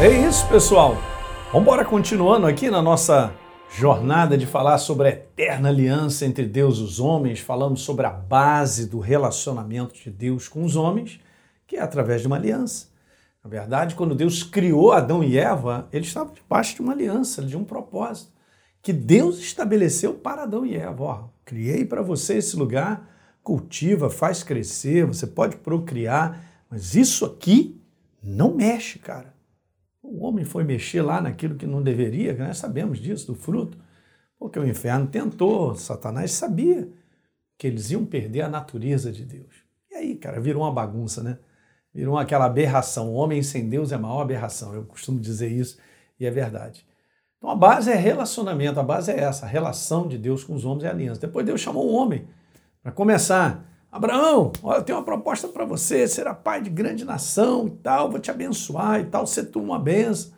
É isso, pessoal. Vamos embora continuando aqui na nossa jornada de falar sobre a eterna aliança entre Deus e os homens. Falamos sobre a base do relacionamento de Deus com os homens, que é através de uma aliança. Na verdade, quando Deus criou Adão e Eva, eles estavam debaixo de uma aliança, de um propósito, que Deus estabeleceu para Adão e Eva. Ó, criei para você esse lugar, cultiva, faz crescer, você pode procriar, mas isso aqui não mexe, cara. O homem foi mexer lá naquilo que não deveria, nós sabemos disso, do fruto, porque o inferno tentou, Satanás sabia que eles iam perder a natureza de Deus. E aí, cara, virou uma bagunça, né? Virou aquela aberração. O homem sem Deus é a maior aberração. Eu costumo dizer isso e é verdade. Então a base é relacionamento, a base é essa, a relação de Deus com os homens é aliança. Depois Deus chamou o homem para começar Abraão, olha, eu tenho uma proposta para você, será pai de grande nação e tal, vou te abençoar e tal, ser tu uma benção.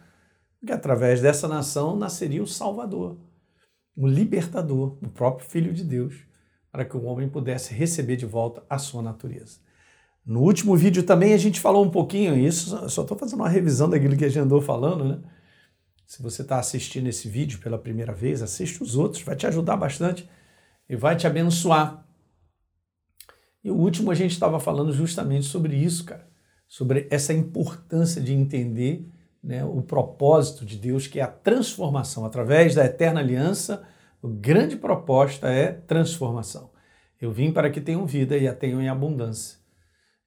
Porque através dessa nação nasceria o Salvador, o libertador, o próprio Filho de Deus, para que o homem pudesse receber de volta a sua natureza. No último vídeo também a gente falou um pouquinho isso, só estou fazendo uma revisão daquilo que a gente andou falando, né? Se você está assistindo esse vídeo pela primeira vez, assiste os outros, vai te ajudar bastante e vai te abençoar. E o último a gente estava falando justamente sobre isso, cara, sobre essa importância de entender né, o propósito de Deus, que é a transformação. Através da eterna aliança, a grande proposta é transformação. Eu vim para que tenham vida e a tenham em abundância.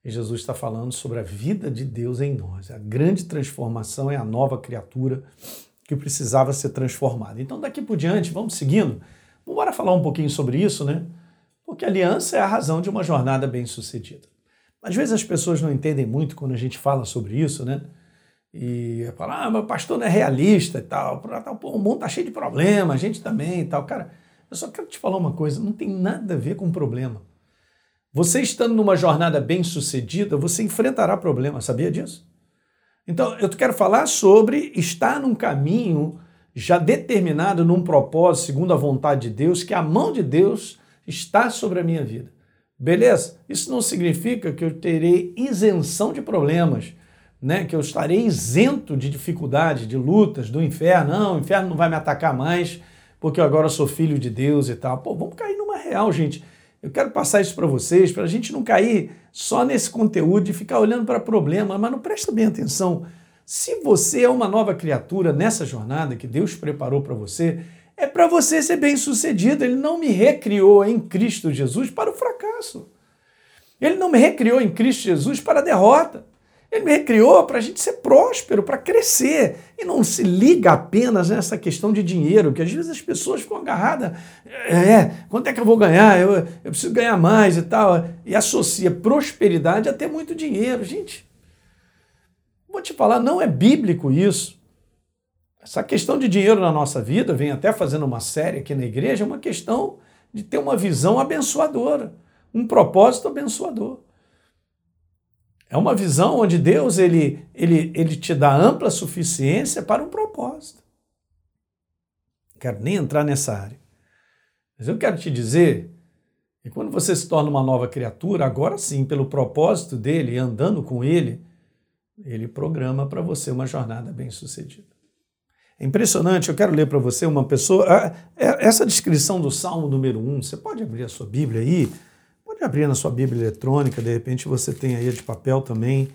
E Jesus está falando sobre a vida de Deus em nós. A grande transformação é a nova criatura que precisava ser transformada. Então, daqui por diante, vamos seguindo. Vamos falar um pouquinho sobre isso, né? Porque aliança é a razão de uma jornada bem-sucedida. Às vezes as pessoas não entendem muito quando a gente fala sobre isso, né? E falam, ah, meu pastor não é realista e tal. o mundo está cheio de problemas, a gente também e tal. Cara, eu só quero te falar uma coisa: não tem nada a ver com problema. Você estando numa jornada bem-sucedida, você enfrentará problemas, sabia disso? Então, eu quero falar sobre estar num caminho já determinado, num propósito, segundo a vontade de Deus, que a mão de Deus está sobre a minha vida. Beleza? Isso não significa que eu terei isenção de problemas, né? que eu estarei isento de dificuldade, de lutas, do inferno. Não, o inferno não vai me atacar mais, porque eu agora sou filho de Deus e tal. Pô, vamos cair numa real, gente. Eu quero passar isso para vocês, para a gente não cair só nesse conteúdo de ficar olhando para problema, mas não presta bem atenção. Se você é uma nova criatura nessa jornada que Deus preparou para você, é para você ser bem sucedido. Ele não me recriou em Cristo Jesus para o fracasso. Ele não me recriou em Cristo Jesus para a derrota. Ele me recriou para a gente ser próspero, para crescer. E não se liga apenas nessa questão de dinheiro, que às vezes as pessoas ficam agarradas. É, quanto é que eu vou ganhar? Eu, eu preciso ganhar mais e tal. E associa prosperidade a ter muito dinheiro. Gente, vou te falar, não é bíblico isso. Essa questão de dinheiro na nossa vida, vem até fazendo uma série aqui na igreja, é uma questão de ter uma visão abençoadora, um propósito abençoador. É uma visão onde Deus ele, ele, ele te dá ampla suficiência para um propósito. Não quero nem entrar nessa área. Mas eu quero te dizer que quando você se torna uma nova criatura, agora sim, pelo propósito dele, andando com ele, ele programa para você uma jornada bem-sucedida. Impressionante, eu quero ler para você uma pessoa. É, essa descrição do Salmo número 1, você pode abrir a sua Bíblia aí, pode abrir na sua Bíblia eletrônica, de repente você tem aí de papel também.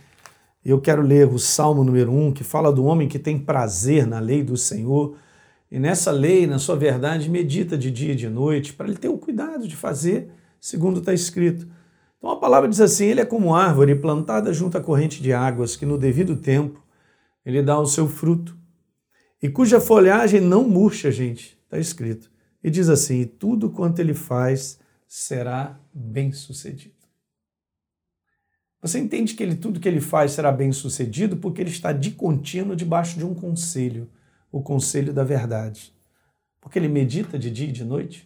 Eu quero ler o Salmo número 1, que fala do homem que tem prazer na lei do Senhor. E nessa lei, na sua verdade, medita de dia e de noite, para ele ter o cuidado de fazer segundo está escrito. Então a palavra diz assim: ele é como árvore plantada junto à corrente de águas, que no devido tempo ele dá o seu fruto e cuja folhagem não murcha, gente, está escrito. E diz assim: tudo quanto ele faz será bem sucedido. Você entende que ele, tudo que ele faz será bem sucedido porque ele está de contínuo debaixo de um conselho, o conselho da verdade. Porque ele medita de dia e de noite.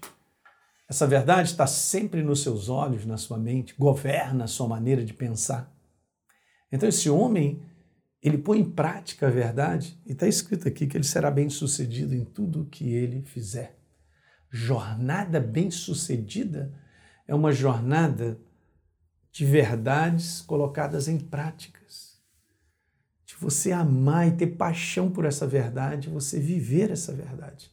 Essa verdade está sempre nos seus olhos, na sua mente, governa a sua maneira de pensar. Então, esse homem ele põe em prática a verdade, e está escrito aqui que ele será bem sucedido em tudo o que ele fizer. Jornada bem sucedida é uma jornada de verdades colocadas em práticas, de você amar e ter paixão por essa verdade, você viver essa verdade.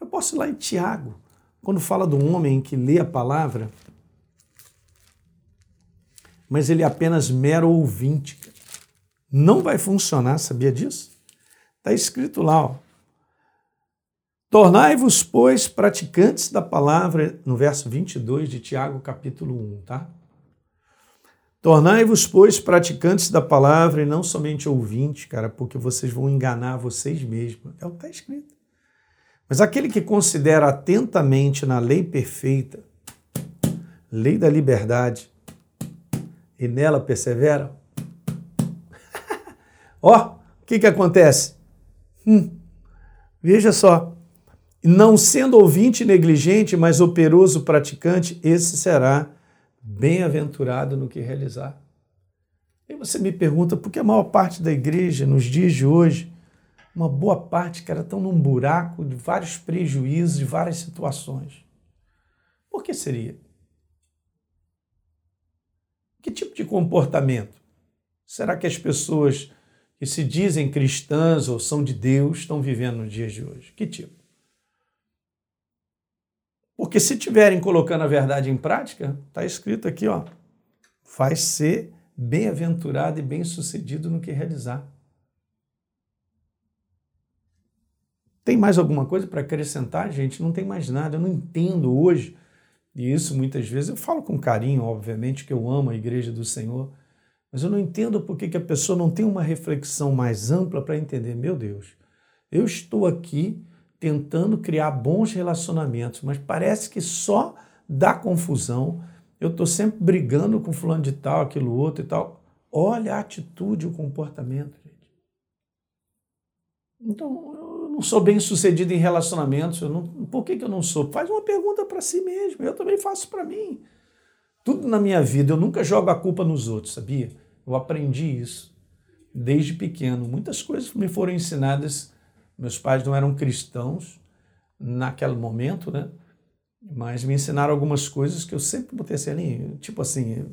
Eu posso ir lá em Tiago, quando fala do homem que lê a palavra, mas ele é apenas mero ouvinte. Não vai funcionar, sabia disso? Está escrito lá, ó. Tornai-vos, pois, praticantes da palavra, no verso 22 de Tiago, capítulo 1, tá? Tornai-vos, pois, praticantes da palavra e não somente ouvintes, cara, porque vocês vão enganar vocês mesmos. É o que está escrito. Mas aquele que considera atentamente na lei perfeita, lei da liberdade, e nela persevera, ó, o que, que acontece? Hum, veja só, não sendo ouvinte negligente, mas operoso praticante, esse será bem-aventurado no que realizar. E você me pergunta por que a maior parte da igreja, nos dias de hoje, uma boa parte, cara, estão num buraco de vários prejuízos, de várias situações. Por que seria? Que tipo de comportamento? Será que as pessoas que se dizem cristãs ou são de Deus estão vivendo nos dias de hoje? Que tipo? Porque se tiverem colocando a verdade em prática, está escrito aqui, ó, vai ser bem-aventurado e bem-sucedido no que realizar. Tem mais alguma coisa para acrescentar, gente? Não tem mais nada. Eu não entendo hoje, e isso muitas vezes eu falo com carinho, obviamente, que eu amo a igreja do Senhor, mas eu não entendo por que a pessoa não tem uma reflexão mais ampla para entender, meu Deus, eu estou aqui tentando criar bons relacionamentos, mas parece que só dá confusão. Eu estou sempre brigando com fulano de tal, aquilo outro e tal. Olha a atitude, o comportamento, gente. Então, eu não sou bem sucedido em relacionamentos. Eu não, por que, que eu não sou? Faz uma pergunta para si mesmo. Eu também faço para mim. Tudo na minha vida, eu nunca jogo a culpa nos outros, sabia? Eu aprendi isso desde pequeno. Muitas coisas me foram ensinadas meus pais não eram cristãos naquele momento, né? Mas me ensinaram algumas coisas que eu sempre botei assim ali, tipo assim,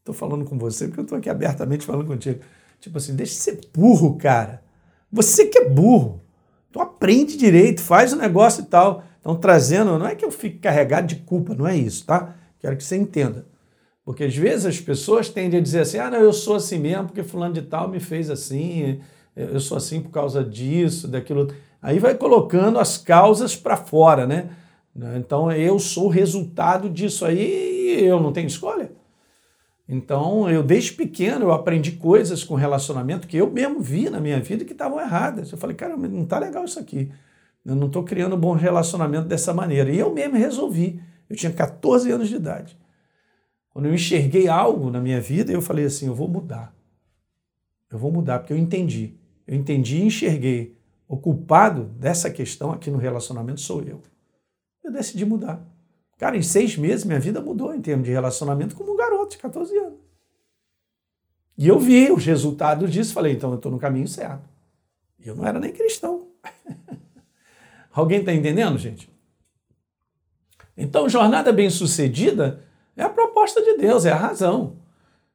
estou falando com você porque eu estou aqui abertamente falando contigo. Tipo assim, deixa de ser burro, cara. Você que é burro. Tu aprende direito, faz o negócio e tal. Então, trazendo, não é que eu fique carregado de culpa, não é isso, tá? Quero que você entenda. Porque às vezes as pessoas tendem a dizer assim: ah, não, eu sou assim mesmo porque fulano de tal me fez assim eu sou assim por causa disso, daquilo. Aí vai colocando as causas para fora, né? Então eu sou o resultado disso aí e eu não tenho escolha. Então eu desde pequeno eu aprendi coisas com relacionamento que eu mesmo vi na minha vida que estavam erradas. Eu falei, cara, não tá legal isso aqui. Eu não estou criando um bom relacionamento dessa maneira. E eu mesmo resolvi. Eu tinha 14 anos de idade. Quando eu enxerguei algo na minha vida, eu falei assim, eu vou mudar. Eu vou mudar porque eu entendi eu entendi e enxerguei. O culpado dessa questão aqui no relacionamento sou eu. Eu decidi mudar. Cara, em seis meses minha vida mudou em termos de relacionamento como um garoto de 14 anos. E eu vi os resultados disso, falei, então eu estou no caminho certo. E eu não era nem cristão. Alguém está entendendo, gente? Então, jornada bem-sucedida é a proposta de Deus, é a razão.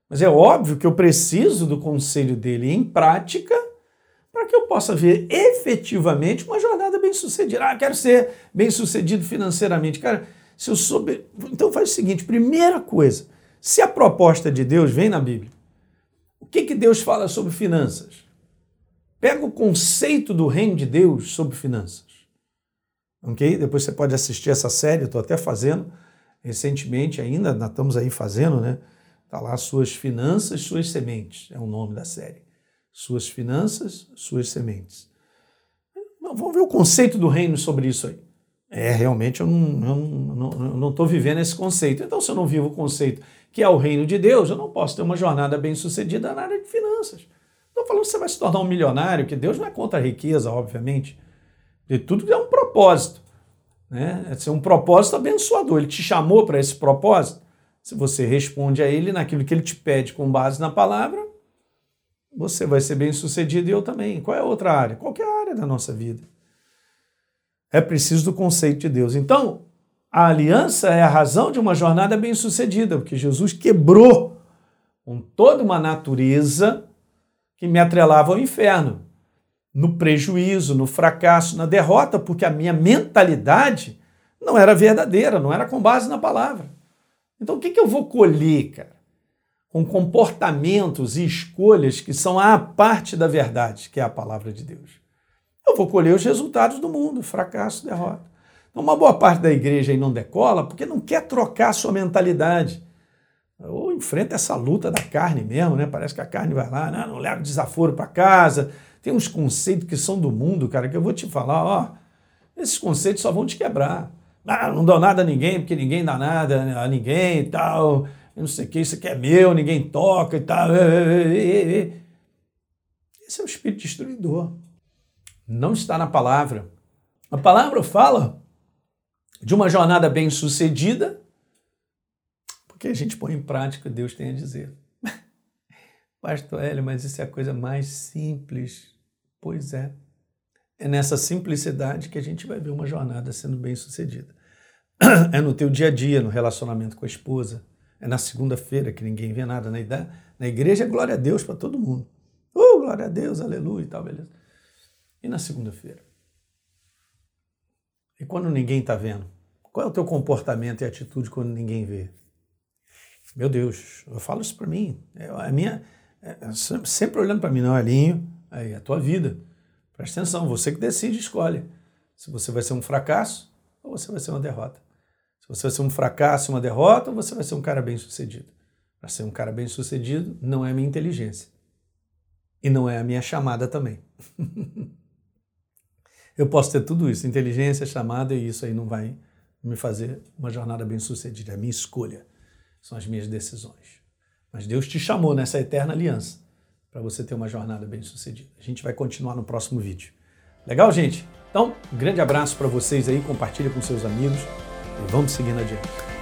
Mas é óbvio que eu preciso do conselho dele em prática para que eu possa ver efetivamente uma jornada bem sucedida. Ah, quero ser bem sucedido financeiramente. Cara, se eu souber. Então faz o seguinte: primeira coisa, se a proposta de Deus vem na Bíblia, o que, que Deus fala sobre finanças? Pega o conceito do reino de Deus sobre finanças. Ok? Depois você pode assistir essa série, eu estou até fazendo recentemente ainda, estamos aí fazendo, né? Está lá Suas Finanças, Suas Sementes, é o nome da série suas finanças, suas sementes. Vamos ver o conceito do reino sobre isso aí. É, realmente eu não estou vivendo esse conceito. Então, se eu não vivo o conceito que é o reino de Deus, eu não posso ter uma jornada bem sucedida na área de finanças. Estou falando que você vai se tornar um milionário, que Deus não é contra a riqueza, obviamente. De tudo é um propósito. Né? É ser um propósito abençoador. Ele te chamou para esse propósito. Se você responde a ele naquilo que ele te pede com base na palavra, você vai ser bem sucedido e eu também. Qual é a outra área? Qualquer área da nossa vida. É preciso do conceito de Deus. Então, a aliança é a razão de uma jornada bem sucedida, porque Jesus quebrou com toda uma natureza que me atrelava ao inferno, no prejuízo, no fracasso, na derrota, porque a minha mentalidade não era verdadeira, não era com base na palavra. Então o que, que eu vou colher, cara? Com comportamentos e escolhas que são a parte da verdade, que é a palavra de Deus. Eu vou colher os resultados do mundo, fracasso, derrota. Então, uma boa parte da igreja aí não decola porque não quer trocar sua mentalidade. Ou enfrenta essa luta da carne mesmo, né? Parece que a carne vai lá, né? não leva desaforo para casa. Tem uns conceitos que são do mundo, cara, que eu vou te falar, ó. Esses conceitos só vão te quebrar. Ah, não dou nada a ninguém, porque ninguém dá nada a ninguém e tal. Não sei o que, isso aqui é meu, ninguém toca e tal. Esse é o espírito destruidor. Não está na palavra. A palavra fala de uma jornada bem sucedida, porque a gente põe em prática o que Deus tem a dizer. Pastor Hélio, mas isso é a coisa mais simples. Pois é. É nessa simplicidade que a gente vai ver uma jornada sendo bem sucedida. É no teu dia a dia, no relacionamento com a esposa. É na segunda-feira que ninguém vê nada. Na, igreja glória a Deus para todo mundo. Oh, glória a Deus, aleluia e tal, beleza. E na segunda-feira? E quando ninguém está vendo? Qual é o teu comportamento e atitude quando ninguém vê? Meu Deus, eu falo isso para mim. É, a minha, é, é sempre olhando para mim, não, Alinho, aí a tua vida. Presta atenção, você que decide, escolhe. Se você vai ser um fracasso ou você vai ser uma derrota. Se você vai ser um fracasso, uma derrota, ou você vai ser um cara bem sucedido. Para ser um cara bem sucedido, não é a minha inteligência. E não é a minha chamada também. Eu posso ter tudo isso, inteligência, chamada, e isso aí não vai me fazer uma jornada bem sucedida. É a minha escolha, são as minhas decisões. Mas Deus te chamou nessa eterna aliança para você ter uma jornada bem sucedida. A gente vai continuar no próximo vídeo. Legal, gente? Então, um grande abraço para vocês aí, compartilha com seus amigos e vamos seguindo adiante.